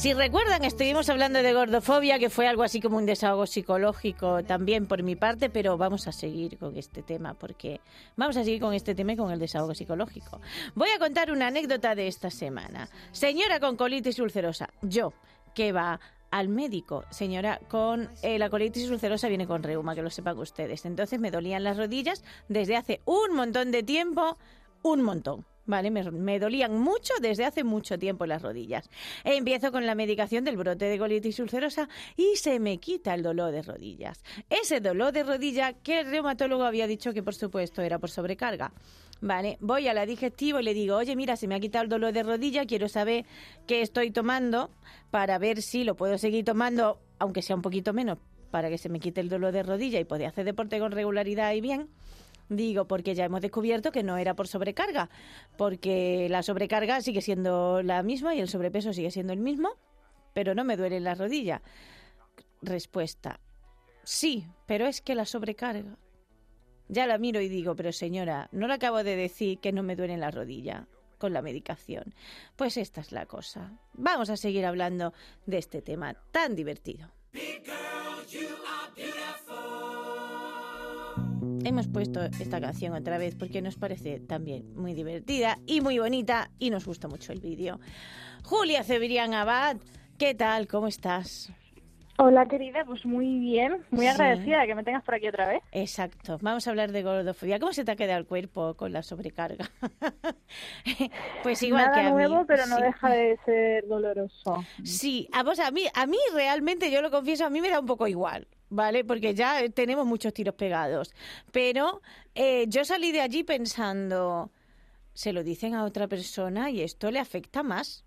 Si recuerdan, estuvimos hablando de gordofobia, que fue algo así como un desahogo psicológico también por mi parte, pero vamos a seguir con este tema, porque vamos a seguir con este tema y con el desahogo psicológico. Voy a contar una anécdota de esta semana. Señora con colitis ulcerosa, yo, que va al médico, señora, con eh, la colitis ulcerosa viene con reuma, que lo sepan ustedes. Entonces me dolían las rodillas desde hace un montón de tiempo, un montón. Vale, me, me dolían mucho desde hace mucho tiempo las rodillas. Empiezo con la medicación del brote de colitis ulcerosa y se me quita el dolor de rodillas. Ese dolor de rodilla que el reumatólogo había dicho que por supuesto era por sobrecarga. Vale, voy a la digestivo y le digo, oye, mira, se me ha quitado el dolor de rodilla, quiero saber qué estoy tomando para ver si lo puedo seguir tomando, aunque sea un poquito menos, para que se me quite el dolor de rodilla y poder hacer deporte con regularidad y bien. Digo, porque ya hemos descubierto que no era por sobrecarga, porque la sobrecarga sigue siendo la misma y el sobrepeso sigue siendo el mismo, pero no me duele la rodilla. Respuesta, sí, pero es que la sobrecarga. Ya la miro y digo, pero señora, no le acabo de decir que no me duele la rodilla con la medicación. Pues esta es la cosa. Vamos a seguir hablando de este tema tan divertido. Hemos puesto esta canción otra vez porque nos parece también muy divertida y muy bonita y nos gusta mucho el vídeo. Julia Cebrián Abad, ¿qué tal? ¿Cómo estás? Hola querida, pues muy bien, muy agradecida de que me tengas por aquí otra vez. Exacto. Vamos a hablar de gordofobia. ¿Cómo se te ha quedado el cuerpo con la sobrecarga? pues igual Nada que a mí. nuevo, pero no Sí. deja de ser doloroso. Sí, a vos, a mí, a mí realmente, yo lo confieso, a mí me da un poco igual, ¿vale? Porque ya eh, tenemos muchos tiros pegados. Pero eh, yo salí de allí pensando, se lo dicen a otra persona y esto le afecta más.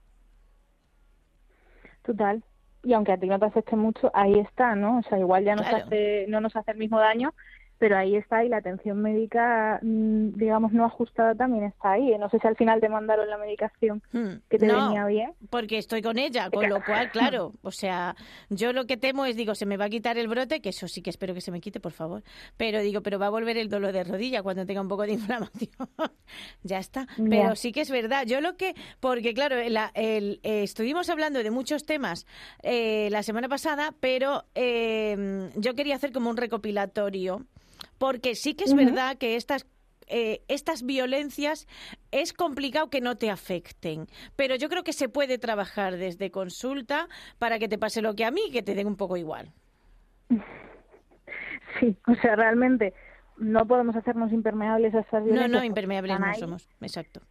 Total. Y aunque a ti no te afecte mucho, ahí está, ¿no? O sea, igual ya nos Claro. hace, no nos hace el mismo daño, pero ahí está y la atención médica, mm, digamos, no ajustada también está ahí. No sé si al final te mandaron la medicación Hmm, que te no, venía bien. porque estoy con ella, con lo cual, claro, o sea, yo lo que temo es, digo, se me va a quitar el brote, que eso sí que espero que se me quite, por favor, pero digo, pero va a volver el dolor de rodilla cuando tenga un poco de inflamación. ya está. Pero sí que es verdad, yo lo que, porque claro, la- el- eh, estuvimos hablando de muchos temas eh, la semana pasada, pero eh, yo quería hacer como un recopilatorio, porque sí que es verdad que estas eh, estas violencias es complicado que no te afecten, pero yo creo que se puede trabajar desde consulta para que te pase lo que a mí, que te den un poco igual. Sí, o sea, realmente no podemos hacernos impermeables a esas No, violencias. no, porque impermeables no somos, exacto.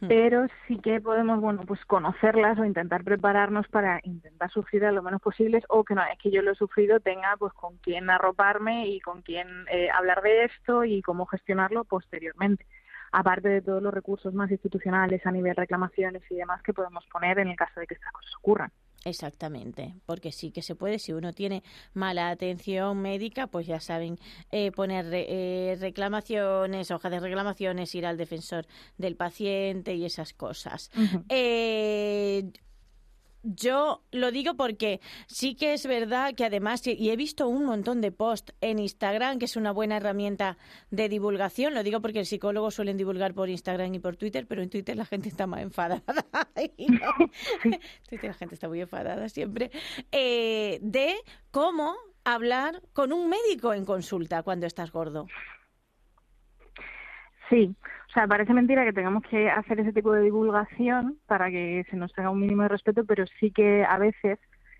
Mm. pero sí que podemos, bueno, pues conocerlas o intentar prepararnos para intentar sufrir lo menos posibles o que no es que yo lo he sufrido tenga pues con quién arroparme y con quién eh, hablar de esto y cómo gestionarlo posteriormente. Aparte de todos los recursos más institucionales a nivel reclamaciones y demás que podemos poner en el caso de que estas cosas ocurran. Exactamente, porque sí que se puede, si uno tiene mala atención médica, pues ya saben eh, poner re- eh, reclamaciones, hojas de reclamaciones, ir al defensor del paciente y esas cosas. Eh, yo lo digo porque sí que es verdad que además, y- he visto un montón de posts en Instagram, que es una buena herramienta de divulgación, lo digo porque el psicólogo suelen divulgar por Instagram y por Twitter, pero en Twitter la gente está más enfadada. No. Twitter la gente está muy enfadada siempre. eh, de cómo hablar con un médico en consulta cuando estás gordo. Sí, o sea, parece mentira que tengamos que hacer ese tipo de divulgación para que se nos tenga un mínimo de respeto, pero sí que a veces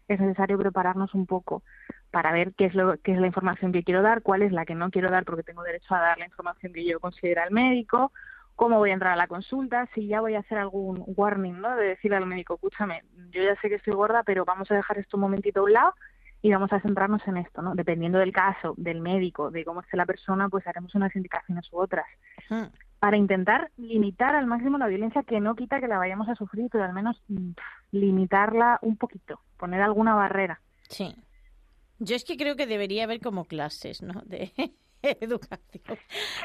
es necesario prepararnos un poco para ver qué es lo qué es la información que quiero dar, cuál es la que no quiero dar porque tengo derecho a dar la información que yo considera el médico cómo voy a entrar a la consulta, si ya voy a hacer algún warning, ¿no? De decirle al médico, escúchame, yo ya sé que estoy gorda, pero vamos a dejar esto un momentito a un lado y vamos a centrarnos en esto, ¿no? Dependiendo del caso, del médico, de cómo esté la persona, pues haremos unas indicaciones u otras. Para intentar limitar al máximo la violencia, que no quita que la vayamos a sufrir, pero al menos mm, limitarla un poquito, poner alguna barrera. Sí. Yo es que creo que debería haber como clases, ¿no? De educación.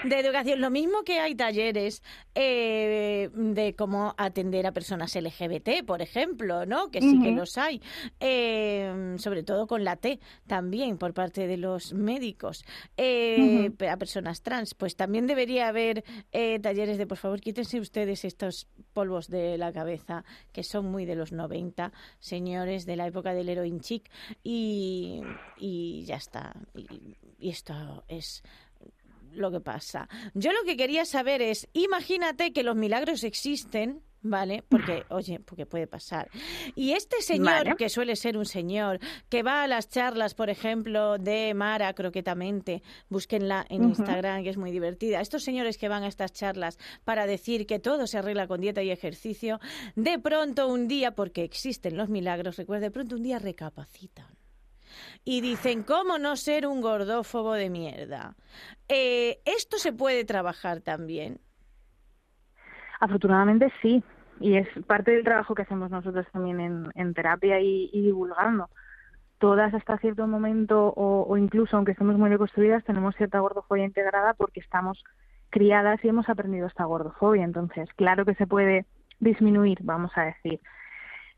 De educación. Lo mismo que hay talleres eh, de cómo atender a personas LGBT, por ejemplo, ¿no? Que sí que los hay. Eh, sobre todo con la T también por parte de los médicos. Eh, A personas trans. Pues también debería haber talleres de, por favor, quítense ustedes estos polvos de la cabeza que son muy de los 90, señores de la época del heroin chic. Y, y ya está. Y, y esto es lo que pasa. Yo lo que quería saber es, imagínate que los milagros existen, ¿vale? Porque, oye, porque puede pasar. Y este señor, Vale. que suele ser un señor, que va a las charlas, por ejemplo, de Mara Croquetamente, búsquenla en. Instagram, que es muy divertida. Estos señores que van a estas charlas para decir que todo se arregla con dieta y ejercicio, de pronto un día, porque existen los milagros, recuerda, de pronto un día recapacitan y dicen, ¿cómo no ser un gordófobo de mierda? Eh, esto se puede trabajar también. Afortunadamente sí, y es parte del trabajo que hacemos nosotros también en, terapia y, divulgando. Todas hasta cierto momento, o, o incluso aunque estemos muy deconstruidas, tenemos cierta gordofobia integrada porque estamos criadas y hemos aprendido esta gordofobia. Entonces, claro que se puede disminuir, vamos a decir.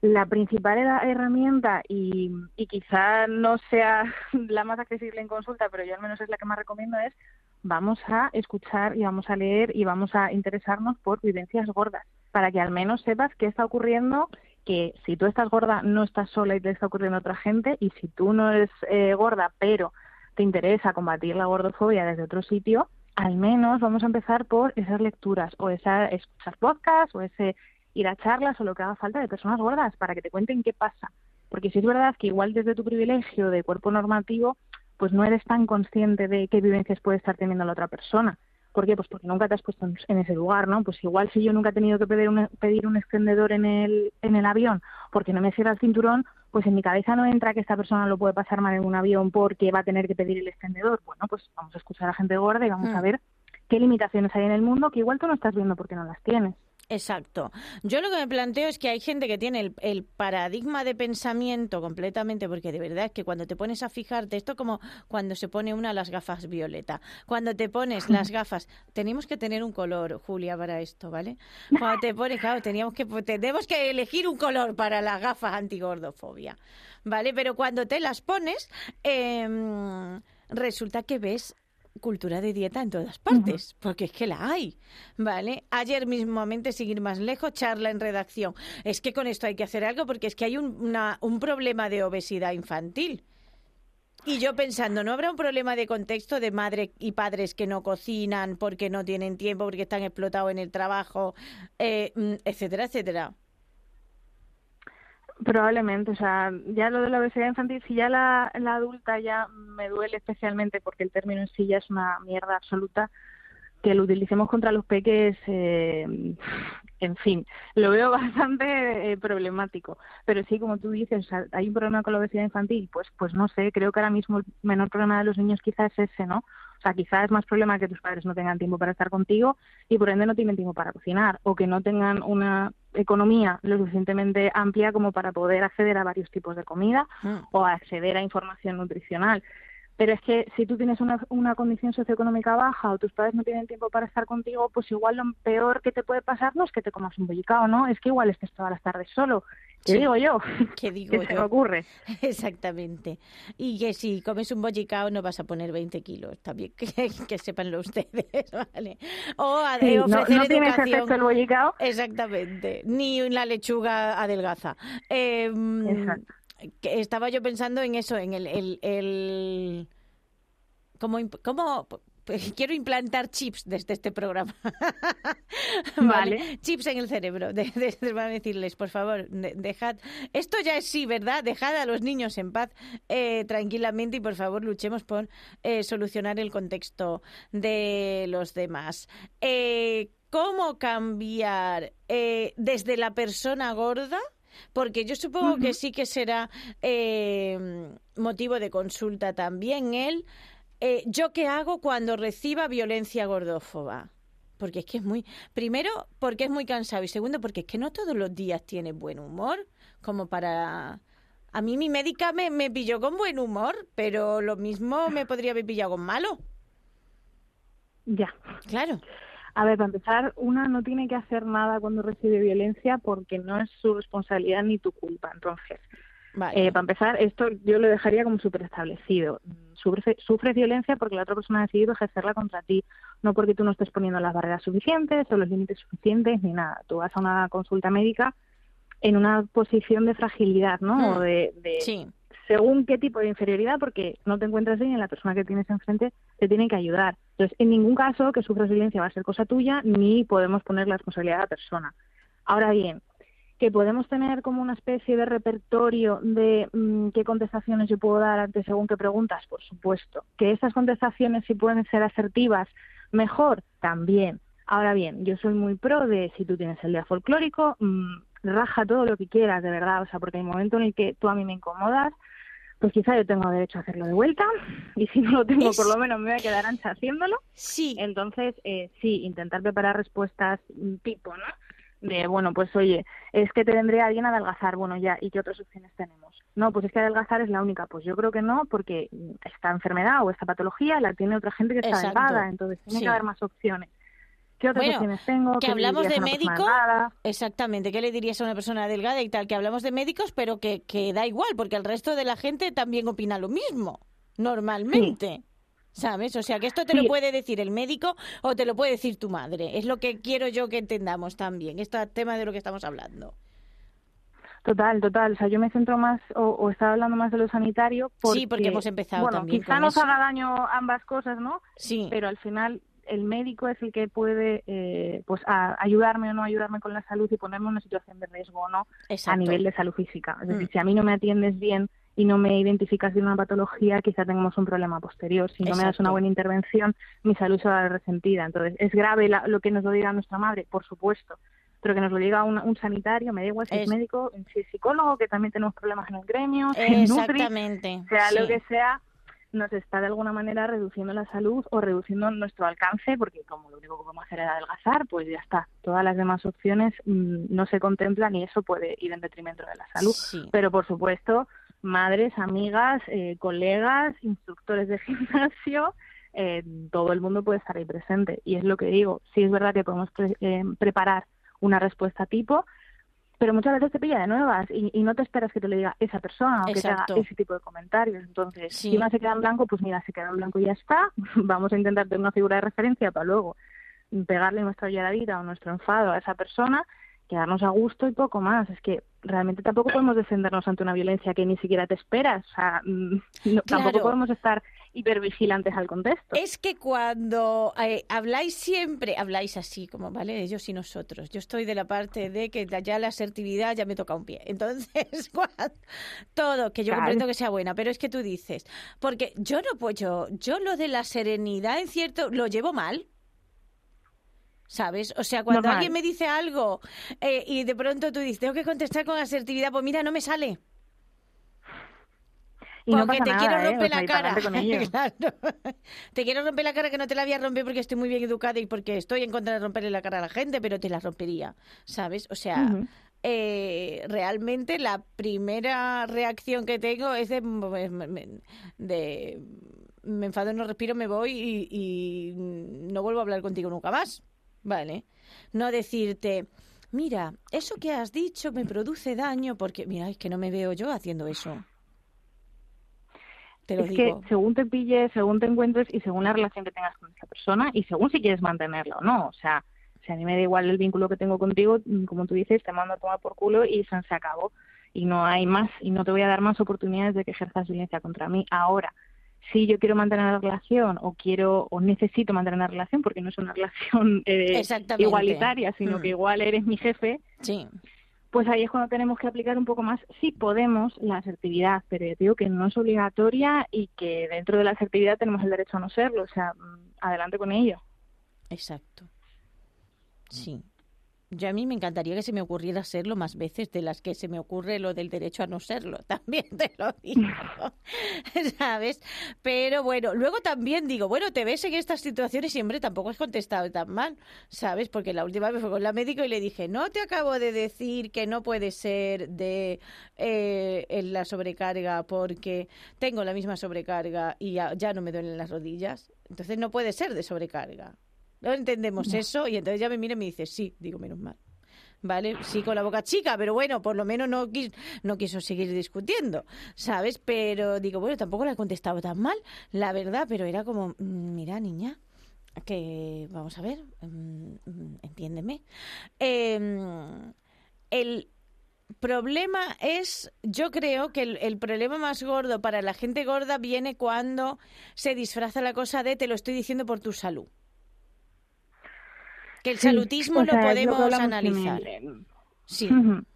La principal herramienta, y, y quizá no sea la más accesible en consulta, pero yo al menos es la que más recomiendo, es vamos a escuchar y vamos a leer y vamos a interesarnos por vivencias gordas, para que al menos sepas qué está ocurriendo, que si tú estás gorda no estás sola y te está ocurriendo a otra gente, y si tú no eres eh, gorda, pero te interesa combatir la gordofobia desde otro sitio, al menos vamos a empezar por esas lecturas o esa escuchar podcasts o ese ir a charlas o lo que haga falta de personas gordas para que te cuenten qué pasa. Porque si es verdad que igual desde tu privilegio de cuerpo normativo, pues no eres tan consciente de qué vivencias puede estar teniendo la otra persona. ¿Por qué? Pues porque nunca te has puesto en- ese lugar, ¿no? Pues igual si yo nunca he tenido que pedir un, pedir un extendedor en el, en el avión porque no me cierra el cinturón, pues en mi cabeza no entra que esta persona lo puede pasar mal en un avión porque va a tener que pedir el extendedor. Bueno, pues vamos a escuchar a gente gorda y vamos Mm. a ver qué limitaciones hay en el mundo que igual tú no estás viendo porque no las tienes. Exacto. Yo lo que me planteo es que hay gente que tiene el, el paradigma de pensamiento completamente, porque de verdad es que cuando te pones a fijarte, esto como cuando se pone una las gafas violeta, cuando te pones las gafas, tenemos que tener un color, Julia, para esto, ¿vale? Cuando te pones, claro, teníamos que, tenemos que elegir un color para las gafas antigordofobia, ¿vale? Pero cuando te las pones, em, resulta que ves cultura de dieta en todas partes, porque es que la hay, ¿vale? Ayer mismamente, sin ir más lejos, charla en redacción. Es que con esto hay que hacer algo porque es que hay un, una- un problema de obesidad infantil. Y yo pensando, ¿no habrá un problema de contexto de madres y padres que no cocinan porque no tienen tiempo, porque están explotados en el trabajo, eh, mm, etcétera, etcétera? Probablemente, o sea, ya lo de la obesidad infantil, si ya la, la adulta ya me duele especialmente porque el término en sí ya es una mierda absoluta, que lo utilicemos contra los peques, eh, en fin, lo veo bastante eh, problemático. Pero sí, como tú dices, hay un problema con la obesidad infantil, pues, pues no sé, creo que ahora mismo el menor problema de los niños quizás es ese, ¿no? O sea, quizás es más problema que tus padres no tengan tiempo para estar contigo y por ende no tienen tiempo para cocinar o que no tengan una economía lo suficientemente amplia como para poder acceder a varios tipos de comida Mm. o acceder a información nutricional. Pero es que si tú tienes una, una condición socioeconómica baja o tus padres no tienen tiempo para estar contigo, pues igual lo peor que te puede pasar no es que te comas un bollicao, ¿no? Es que igual estés todas las tardes solo. ¿Qué Sí. digo yo? ¿Qué digo ¿Qué se me yo? ocurre? Exactamente. Y que si comes un bollicao no vas a poner 20 kilos, también que, que sepanlo ustedes, ¿vale? O a- Sí, no, ofrecer no ese educación. efecto el bollicao. Exactamente, ni la lechuga adelgaza. Eh, mm, Exacto. Que estaba yo pensando en eso, en el... el, el- ¿Cómo, cómo- quiero implantar chips desde este programa. Vale. Chips en el cerebro. De, de- de- van a decirles, por favor, de- dejad. Esto ya es sí, ¿verdad? Dejad a los niños en paz eh, tranquilamente y por favor luchemos por eh, solucionar el contexto de los demás. Eh, cómo cambiar eh, desde la persona gorda, porque yo supongo que sí que será eh, motivo de consulta también él. eh, ¿Yo qué hago cuando reciba violencia gordófoba? Porque es que es muy... Primero, porque es muy cansado y segundo, porque es que no todos los días tiene buen humor, como para... A mí mi médica me, me pilló con buen humor, pero lo mismo me podría haber pillado con malo. Ya. Claro. A ver, para empezar, una no tiene que hacer nada cuando recibe violencia porque no es su responsabilidad ni tu culpa. Entonces, Vale. eh, para empezar, esto yo lo dejaría como súper establecido. Sufres, sufres violencia porque la otra persona ha decidido ejercerla contra ti, no porque tú no estés poniendo las barreras suficientes o los límites suficientes ni nada. Tú vas a una consulta médica en una posición de fragilidad, ¿no? Hmm. O de, de Sí, según qué tipo de inferioridad, porque no te encuentras bien y la persona que tienes enfrente te tiene que ayudar. Entonces, en ningún caso que sufras violencia va a ser cosa tuya, ni podemos poner la responsabilidad a la persona. Ahora bien, que podemos tener como una especie de repertorio de mm, qué contestaciones yo puedo dar ante según qué preguntas, por supuesto. Que esas contestaciones si pueden ser asertivas, mejor, también. Ahora bien, yo soy muy pro de si tú tienes el día folclórico, mm, raja todo lo que quieras, de verdad, o sea, porque el momento en el que tú a mí me incomodas, pues quizá yo tengo derecho a hacerlo de vuelta y si no lo tengo, Es- por lo menos me voy a quedar ancha haciéndolo. sí. Entonces, eh, sí, intentar preparar respuestas mm, tipo, ¿no? De, bueno, pues oye, es que te vendría bien adelgazar, bueno, ya, ¿y qué otras opciones tenemos? No, pues es que adelgazar es la única. Pues yo creo que no, porque mm, esta enfermedad o esta patología la tiene otra gente que está delgada, entonces tiene Sí. que haber más opciones. ¿Qué otras Bueno, opciones tengo? que ¿Qué le hablamos de médico? Exactamente, ¿qué le dirías a una persona delgada y tal? Que hablamos de médicos, pero que, que da igual, porque el resto de la gente también opina lo mismo, normalmente. ¿Sabes? O sea, que esto te lo puede decir el médico o te lo puede decir tu madre. Es lo que quiero yo que entendamos también, este tema de lo que estamos hablando. Total, total. O sea, yo me centro más, o, o estaba hablando más de lo sanitario. Porque, Sí, porque hemos empezado bueno, también quizá nos eso. haga daño ambas cosas, ¿no? Sí, pero al final el médico es el que puede eh, pues a- ayudarme o no ayudarme con la salud y ponerme en una situación de riesgo o no exacto. a nivel de salud física. Es decir, Mm. si a mí no me atiendes bien y no me identificas bien una patología, quizá tengamos un problema posterior. Si no me das una buena intervención, mi salud se va a ver resentida. Entonces, ¿es grave la- lo que nos lo diga nuestra madre? Por supuesto. Pero que nos lo diga un, un sanitario, me da igual si es, Es- médico, si es psicólogo, que también tenemos problemas en el gremio, si es nutri, Exactamente. sea lo que sea, nos está de alguna manera reduciendo la salud o reduciendo nuestro alcance, porque como lo único que podemos hacer es adelgazar, pues ya está. Todas las demás opciones mm, no se contemplan y eso puede ir en detrimento de la salud. Sí. Pero por supuesto, madres, amigas, eh, colegas, instructores de gimnasio, eh, todo el mundo puede estar ahí presente. Y es lo que digo, sí es verdad que podemos pre- eh, preparar una respuesta tipo, pero muchas veces te pilla de nuevas y, y no te esperas que te lo diga esa persona o que te haga ese tipo de comentarios. Entonces, Sí. si una se queda en blanco, pues mira, se queda en blanco y ya está. Vamos a intentar tener una figura de referencia para luego pegarle nuestra lloradita o nuestro enfado a esa persona, quedarnos a gusto y poco más. Es que realmente tampoco podemos defendernos ante una violencia que ni siquiera te esperas. O sea, mm, no- Claro. tampoco podemos estar hipervigilantes al contexto. Es que cuando eh, habláis siempre, habláis así, como, ¿vale? Ellos y nosotros. Yo estoy de la parte de que ya la asertividad ya me toca un pie. Entonces, cuando- todo, que yo Claro. comprendo que sea buena, pero es que tú dices, porque yo no puedo, yo, yo lo de la serenidad en cierto, lo llevo mal. ¿Sabes? O sea, cuando Normal. alguien me dice algo eh, y de pronto tú dices, tengo que contestar con asertividad, pues mira, no me sale. Y no Porque pasa te nada, quiero romper la cara. Claro. Te quiero romper la cara que no te la voy a romper porque estoy muy bien educada y porque estoy en contra de romperle la cara a la gente, pero te la rompería, ¿sabes? O sea, eh, realmente la primera reacción que tengo es de, me- me- de me enfado, no respiro, me voy y, y no vuelvo a hablar contigo nunca más, ¿vale? No decirte, mira, eso que has dicho me produce daño porque, mira, es que no me veo yo haciendo eso. Te lo es digo. que según te pilles, según te encuentres y según la relación que tengas con esa persona y según si quieres mantenerla o no. O sea, si a mí me da igual el vínculo que tengo contigo, mm, como tú dices, te mando a tomar por culo y se, se acabó. Y no hay más, y no te voy a dar más oportunidades de que ejerzas violencia contra mí. Ahora, si yo quiero mantener la relación o quiero o necesito mantener una relación, porque no es una relación eh, igualitaria, sino Mm. que igual eres mi jefe, Sí, pues ahí es cuando tenemos que aplicar un poco más, sí podemos, la asertividad, pero yo digo que no es obligatoria y que dentro de la asertividad tenemos el derecho a no serlo, o sea, mm, adelante con ello. exacto. Sí. Yo a mí me encantaría que se me ocurriera serlo más veces de las que se me ocurre lo del derecho a no serlo. También te lo digo. ¿Sabes? Pero bueno, luego también digo, bueno, te ves en estas situaciones siempre tampoco has contestado tan mal, ¿sabes? Porque la última vez fue con la médico y le dije, no te acabo de decir que no puede ser de eh, la sobrecarga porque tengo la misma sobrecarga y ya no me duelen las rodillas. Entonces no puede ser de sobrecarga. No entendemos eso y entonces ya me mira y me dice, sí, digo, menos mal. ¿Vale? Sí, con la boca chica, pero bueno, por lo menos no, quis- no quiso seguir discutiendo, ¿sabes? Pero digo, bueno, tampoco le he contestado tan mal, la verdad, pero era como, mm, mira, niña, que vamos a ver, mm, mm, entiéndeme. Em, el problema es, yo creo que el, el problema más gordo para la gente gorda viene cuando se disfraza la cosa de te lo estoy diciendo por tu salud. Que el Sí, salutismo o lo sea, podemos analizar. Sí,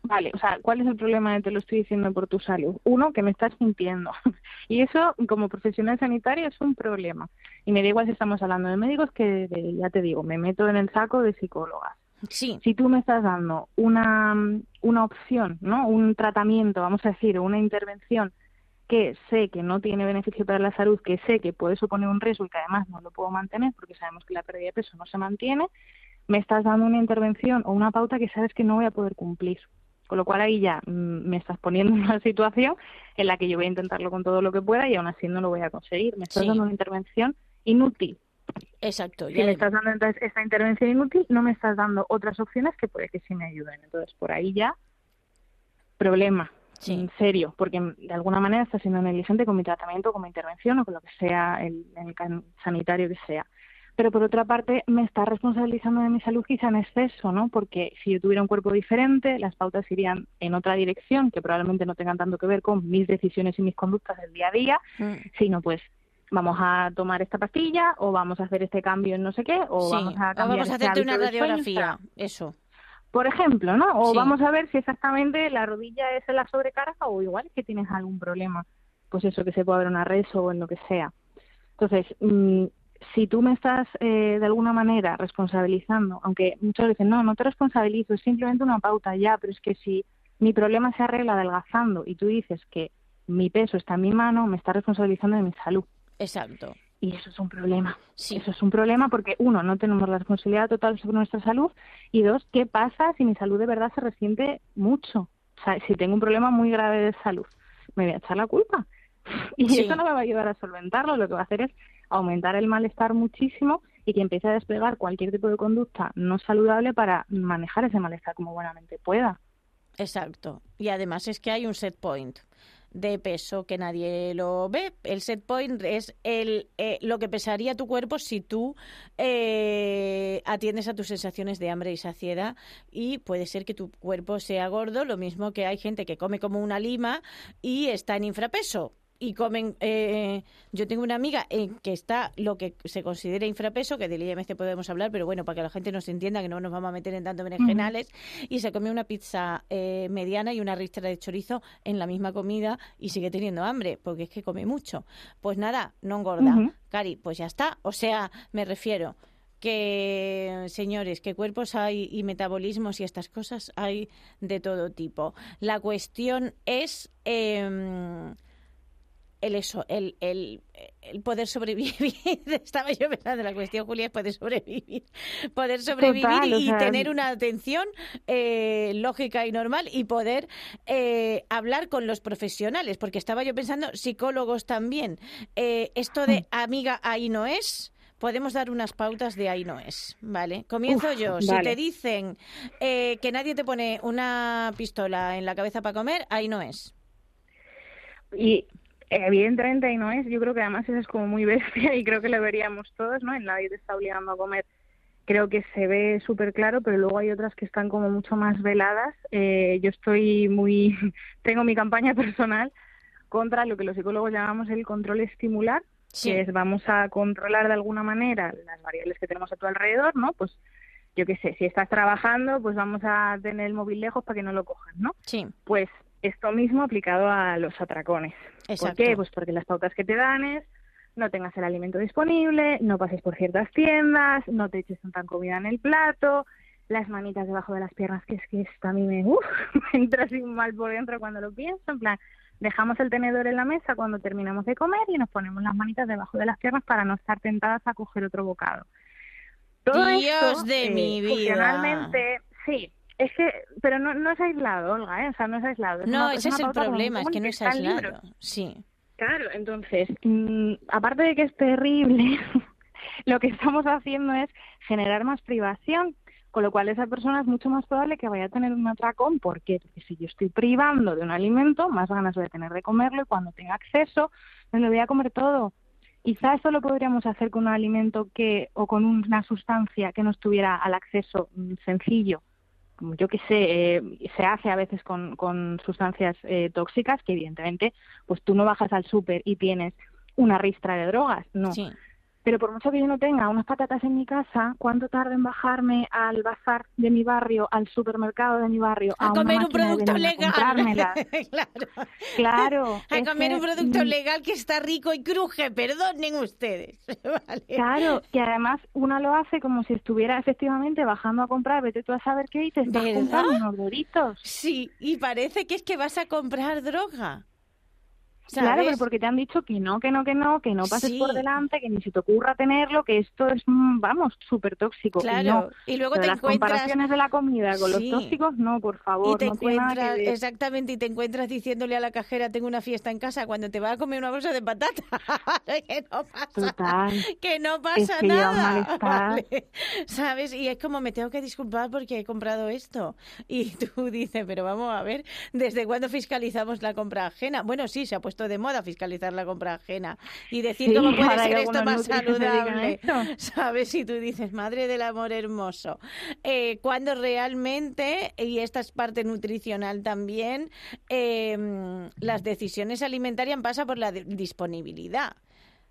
Vale, o sea, ¿cuál es el problema de te lo estoy diciendo por tu salud? Uno, que me estás mintiendo. Y eso, como profesional sanitario, es un problema. Y me da igual si estamos hablando de médicos que, de- ya te digo, me meto en el saco de psicólogas. sí, Si tú me estás dando una, una opción, ¿no? Un tratamiento, vamos a decir, una intervención que sé que no tiene beneficio para la salud, que sé que puede suponer un riesgo y que además no lo puedo mantener porque sabemos que la pérdida de peso no se mantiene, me estás dando una intervención o una pauta que sabes que no voy a poder cumplir. Con lo cual ahí ya mm, me estás poniendo en una situación en la que yo voy a intentarlo con todo lo que pueda y aún así no lo voy a conseguir. Me estás Sí. dando una intervención inútil. exacto. Si Y me estás dando entonces esta intervención inútil, no me estás dando otras opciones que puede que sí me ayuden. Entonces, por ahí ya, problema. Sí. En serio, porque de alguna manera estás siendo negligente con mi tratamiento, con mi intervención o con lo que sea, el, el can- sanitario que sea. Pero por otra parte, me está responsabilizando de mi salud quizá en exceso, ¿no? Porque si yo tuviera un cuerpo diferente, las pautas irían en otra dirección, que probablemente no tengan tanto que ver con mis decisiones y mis conductas del día a día, Mm, sino pues vamos a tomar esta pastilla o vamos a hacer este cambio en no sé qué o sí. vamos a O cambiar vamos a este hacerte una radiografía, eso. por ejemplo, ¿no? O Sí. vamos a ver si exactamente la rodilla es la sobrecarga o igual es que tienes algún problema, pues eso que se puede haber una res o en lo que sea. Entonces, mm, si tú me estás eh, de alguna manera responsabilizando, aunque muchos dicen, no, no te responsabilizo, es simplemente una pauta ya, pero es que si mi problema se arregla adelgazando y tú dices que mi peso está en mi mano, me estás responsabilizando de mi salud. Exacto. Y eso es un problema. Sí. Eso es un problema porque, uno, no tenemos la responsabilidad total sobre nuestra salud y dos, ¿qué pasa si mi salud de verdad se resiente mucho? O sea, si tengo un problema muy grave de salud, me voy a echar la culpa. Y Sí. eso no me va a ayudar a solventarlo, lo que va a hacer es aumentar el malestar muchísimo y que empiece a desplegar cualquier tipo de conducta no saludable para manejar ese malestar como buenamente pueda. Exacto. Y además es que hay un set point de peso que nadie lo ve. El set point es el, eh, lo que pesaría tu cuerpo si tú eh, atiendes a tus sensaciones de hambre y saciedad y puede ser que tu cuerpo sea gordo, lo mismo que hay gente que come como una lima y está en infrapeso. Y comen, eh, yo tengo una amiga en que está lo que se considera infrapeso, que del IMC podemos hablar, pero bueno, para que la gente nos entienda, que no nos vamos a meter en tanto berenjenales, y se come una pizza eh, mediana y una ristra de chorizo en la misma comida y sigue teniendo hambre, porque es que come mucho. Pues nada, no engorda. Ujú. Cari, pues ya está. O sea, me refiero que, señores, que cuerpos hay y metabolismos y estas cosas hay de todo tipo. La cuestión es... em, el eso, el, el, el poder sobrevivir. Estaba yo pensando, la cuestión, Julia, es poder sobrevivir. Poder sobrevivir Total, o y sea, tener una atención eh, lógica y normal y poder eh, hablar con los profesionales. Porque estaba yo pensando, psicólogos también. Eh, esto de Hmm. amiga, ahí no es. Podemos dar unas pautas de ahí no es, ¿vale? Comienzo Uf, yo. Si te dicen eh, que nadie te pone una pistola en la cabeza para comer, ahí no es. Y evidentemente ahí no es, yo creo que además eso es como muy bestia y creo que lo veríamos todos, ¿no? En nadie te está obligando a comer. Creo que se ve súper claro, pero luego hay otras que están como mucho más veladas. Eh, yo estoy muy, tengo mi campaña personal contra lo que los psicólogos llamamos el control estimular, Sí. que es vamos a controlar de alguna manera las variables que tenemos a tu alrededor, ¿no? Pues yo qué sé, si estás trabajando, pues vamos a tener el móvil lejos para que no lo cojas, ¿no? Sí, Pues esto mismo aplicado a los atracones. exacto. ¿Por qué? Pues porque las pautas que te dan es no tengas el alimento disponible, no pases por ciertas tiendas, no te eches tanta comida en el plato, las manitas debajo de las piernas, que es que esto a mí me, uf, me entra así mal por dentro cuando lo pienso, en plan, dejamos el tenedor en la mesa cuando terminamos de comer y nos ponemos las manitas debajo de las piernas para no estar tentadas a coger otro bocado. Todo Dios esto, de eh, mi vida. funcionalmente, sí, es que, pero no, no es aislado, Olga, ¿eh? o sea, no es aislado. es No, una- ese es el problema, es que no es aislado. Sí. Claro, entonces, mm, aparte de que es terrible, lo que estamos haciendo es generar más privación, con lo cual esa persona es mucho más probable que vaya a tener un atracón. ¿Por qué? Porque si yo estoy privando de un alimento, más ganas voy a tener de comerlo y cuando tenga acceso, me lo voy a comer todo. Quizá eso lo podríamos hacer con un alimento que o con una sustancia que no estuviera al acceso mm, sencillo yo que sé, eh, se hace a veces con, con sustancias eh, tóxicas que evidentemente pues tú no bajas al súper y tienes una ristra de drogas, no. Sí. Pero por mucho que yo no tenga unas patatas en mi casa, ¿cuánto tarda en bajarme al bazar de mi barrio, al supermercado de mi barrio, A a, comer un de producto legal. claro. Claro. A comer que, un producto mm, legal que está rico y cruje, perdonen ustedes. Vale. Claro, y además una lo hace como si estuviera efectivamente bajando a comprar, vete tú a saber qué y te estás unos doritos. Sí, y parece que es que vas a comprar droga. Claro, pero porque te han dicho que no, que no, que no, que no pases Sí. por delante, que ni se te ocurra tenerlo, que esto es, mm, vamos, súper tóxico. Y Claro, no. y luego de te las encuentras comparaciones de la comida con Sí. los tóxicos, no, por favor, y te no tiene nada encuentras, que ver. exactamente, y te encuentras diciéndole a la cajera, tengo una fiesta en casa, cuando te va a comer una bolsa de patata. que no pasa Total. que no pasa nada. ¿vale? ¿Sabes? Y es como me tengo que disculpar porque he comprado esto. Y tú dices, pero vamos a ver, ¿desde cuándo fiscalizamos la compra ajena? Bueno, sí, se ha puesto de moda fiscalizar la compra ajena y decir Sí, cómo puede ser esto más saludable. ¿Sabes? Y tú dices, madre del amor hermoso. Eh, cuando realmente, y esta es parte nutricional también, eh, las decisiones alimentarias pasan por la di- disponibilidad.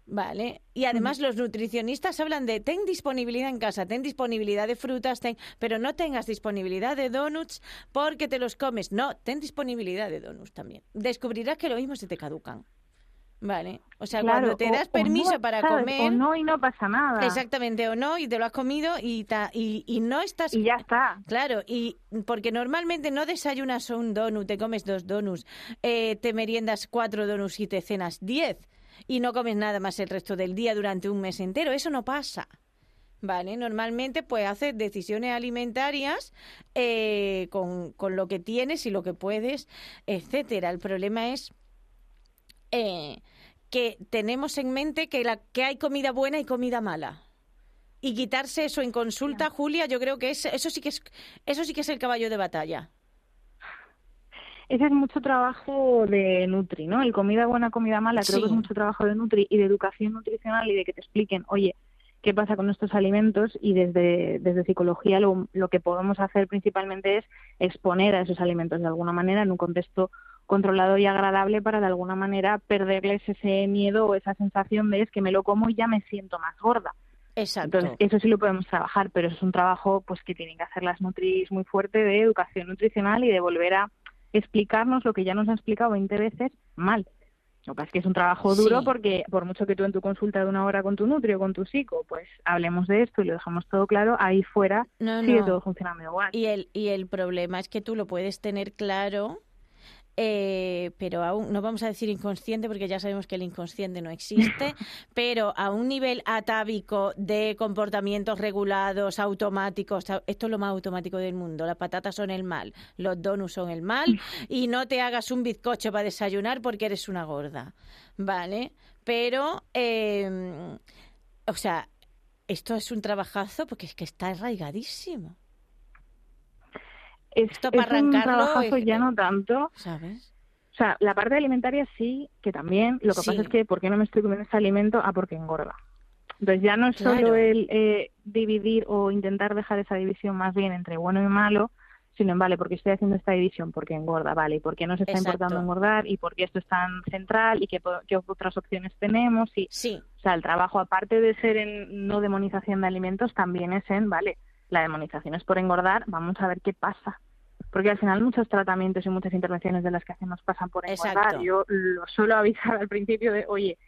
Vale. Y además los nutricionistas hablan de ten disponibilidad en casa, ten disponibilidad de frutas, ten, pero no tengas disponibilidad de donuts porque te los comes. No, ten disponibilidad de donuts también. Descubrirás que lo mismo se te caducan. Vale. O sea, Claro, cuando te das o permiso no, para ¿sabes? comer. O no y no pasa nada. Exactamente, o no, y te lo has comido y, ta- y, y no estás... Y ya está. Claro, y porque normalmente no desayunas un donut, te comes dos donuts, eh, te meriendas cuatro donuts y te cenas diez y no comes nada más el resto del día durante un mes entero. Eso no pasa. ¿Vale? Normalmente pues haces decisiones alimentarias eh, con, con lo que tienes y lo que puedes, etcétera. El problema es eh, que tenemos en mente que, la, que hay comida buena y comida mala. Y quitarse eso en consulta, Julia, yo creo que es, eso sí que es eso sí que es el caballo de batalla. Ese es mucho trabajo de Nutri, ¿no? El comida buena, comida mala, creo que es mucho trabajo de Nutri y de educación nutricional y de que te expliquen, oye, qué pasa con estos alimentos y desde, desde psicología lo, lo que podemos hacer principalmente es exponer a esos alimentos de alguna manera en un contexto controlado y agradable para de alguna manera perderles ese miedo o esa sensación de es que me lo como y ya me siento más gorda. Exacto. Entonces, eso sí lo podemos trabajar, pero es un trabajo pues que tienen que hacer las Nutris muy fuerte de educación nutricional y de volver a explicarnos lo que ya nos han explicado 20 veces mal. Lo que pasa es que es un trabajo duro Sí. porque por mucho que tú en tu consulta de una hora con tu nutri o con tu psico, pues hablemos de esto y lo dejamos todo claro, ahí fuera No, sigue no. todo funcionando igual. Y el, y el problema es que tú lo puedes tener claro, eh, pero aún no vamos a decir inconsciente porque ya sabemos que el inconsciente no existe, pero a un nivel atávico de comportamientos regulados, automáticos, esto es lo más automático del mundo, las patatas son el mal, los donuts son el mal y no te hagas un bizcocho para desayunar porque eres una gorda, ¿vale? Pero, eh, o sea, esto es un trabajazo porque es que está arraigadísimo. Es, esto para es un trabajazo es- ya no tanto, ¿Sabes? o sea, la parte alimentaria sí, que también, lo que Sí. pasa es que ¿por qué no me estoy comiendo este alimento? Ah, porque engorda. Entonces ya no es Claro. solo el eh, dividir o intentar dejar esa división más bien entre bueno y malo, sino en, vale, porque estoy haciendo esta división? Porque engorda, vale, y por qué nos está Exacto. importando engordar y por qué esto es tan central y qué otras opciones tenemos y Sí, o sea, el trabajo, aparte de ser en no demonización de alimentos, también es en, vale, la demonización es por engordar, vamos a ver qué pasa. Porque al final muchos tratamientos y muchas intervenciones de las que hacemos pasan por engordar. Yo lo suelo avisar al principio de, oye,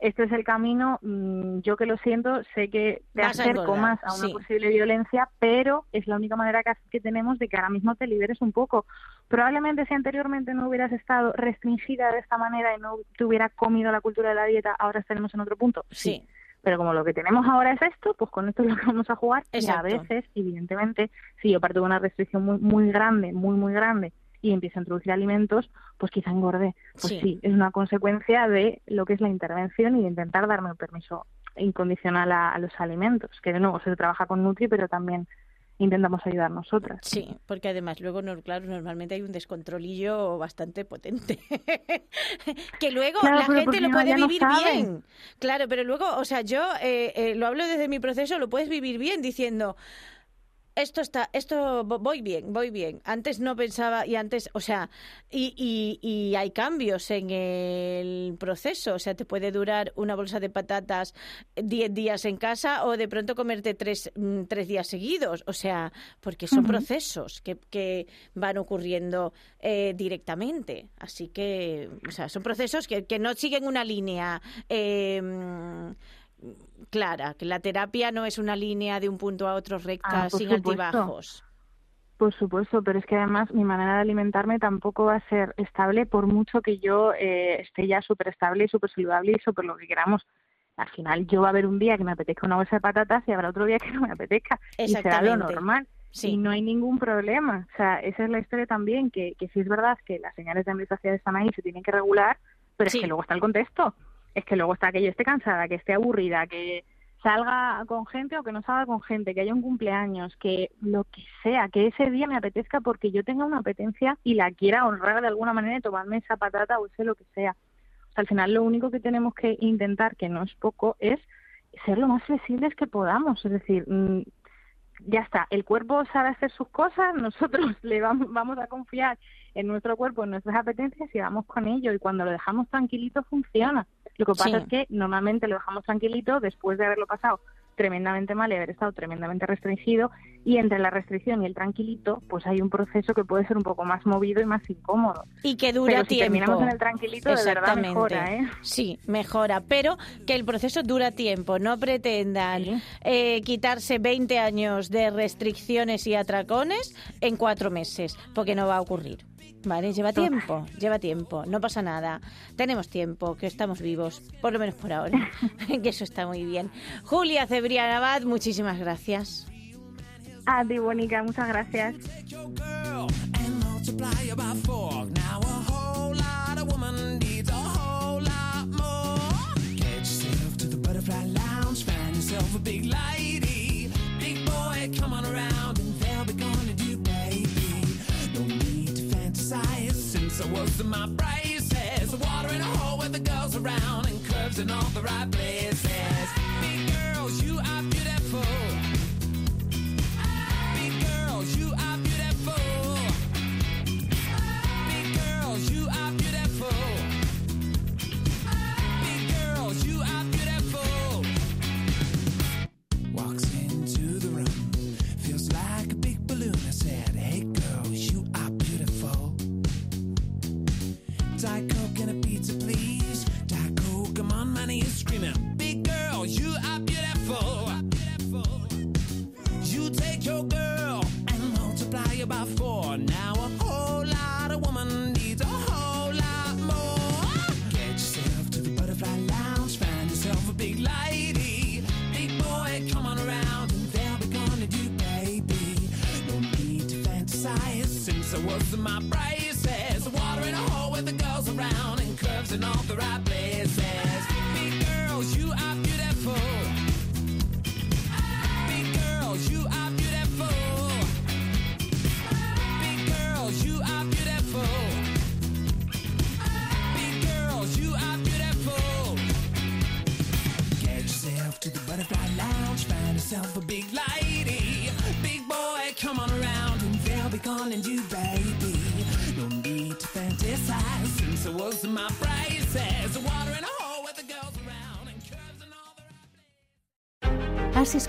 este es el camino, mm, yo que lo siento, sé que te Vas acerco más a una sí. posible violencia, pero es la única manera que, que tenemos de que ahora mismo te liberes un poco. Probablemente si anteriormente no hubieras estado restringida de esta manera y no te hubiera comido la cultura de la dieta, ahora estaremos en otro punto. Sí. Pero como lo que tenemos ahora es esto, pues con esto es lo que vamos a jugar. Exacto. Y a veces, evidentemente, si yo parto de una restricción muy, muy grande, muy, muy grande, y empiezo a introducir alimentos, pues quizá engorde. Pues Sí. sí. es una consecuencia de lo que es la intervención y de intentar darme un permiso incondicional a, a los alimentos. Que de nuevo se trabaja con Nutri, pero también intentamos ayudar nosotras. Sí, porque además luego, no, claro, normalmente hay un descontrolillo bastante potente. que luego Claro, la gente lo puede no vivir bien. Claro, pero luego, o sea, yo eh, eh, lo hablo desde mi proceso, lo puedes vivir bien diciendo... Esto está, esto vo- voy bien, voy bien. Antes no pensaba y antes, o sea, y, y, y hay cambios en el proceso. O sea, te puede durar una bolsa de patatas 10 días en casa o de pronto comerte tres, mm, tres días seguidos. O sea, porque son procesos que, que van ocurriendo eh, directamente. Así que, o sea, son procesos que, que no siguen una línea. eh, clara, que la terapia no es una línea de un punto a otro recta Ah, sin supuesto. altibajos. Por supuesto, pero es que además mi manera de alimentarme tampoco va a ser estable por mucho que yo eh, esté ya súper estable y súper saludable y súper lo que queramos. Al final yo va a haber un día que me apetezca una bolsa de patatas y habrá otro día que no me apetezca. Y será lo normal. Sí. Y no hay ningún problema. O sea, esa es la historia también, que, que sí es verdad que las señales de saciedad están ahí y se tienen que regular, pero Sí. es que luego está el contexto. Es que luego está que yo esté cansada, que esté aburrida, que salga con gente o que no salga con gente, que haya un cumpleaños, que lo que sea, que ese día me apetezca porque yo tenga una apetencia y la quiera honrar de alguna manera y tomarme esa patata o ese lo que sea. O sea, al final lo único que tenemos que intentar, que no es poco, es ser lo más flexibles que podamos. Es decir, mm, ya está, el cuerpo sabe hacer sus cosas, nosotros le vamos, vamos a confiar en nuestro cuerpo, en nuestras apetencias y vamos con ello. Y cuando lo dejamos tranquilito, funciona. Lo que pasa Sí. es que normalmente lo dejamos tranquilito después de haberlo pasado tremendamente mal y haber estado tremendamente restringido y entre la restricción y el tranquilito pues hay un proceso que puede ser un poco más movido y más incómodo. Y que dura Pero si tiempo. terminamos en el tranquilito de verdad mejora, ¿eh? Sí, mejora, pero que el proceso dura tiempo. No pretendan Sí. eh, quitarse 20 años de restricciones y atracones en cuatro meses, porque no va a ocurrir. Vale, lleva tiempo, lleva tiempo, no pasa nada. Tenemos tiempo, que estamos vivos, por lo menos por ahora, que eso está muy bien. Julia Cebrián Abad, muchísimas gracias. A ti, Bonica, muchas gracias. your girl and multiply it by four. Now a whole lot of woman needs a whole lot more. Get yourself to the butterfly lounge, find yourself a big lady. Big boy, come on around I was in my braces. Water in a hole with the girls around and curves in all the right places. Big girls, you are beautiful.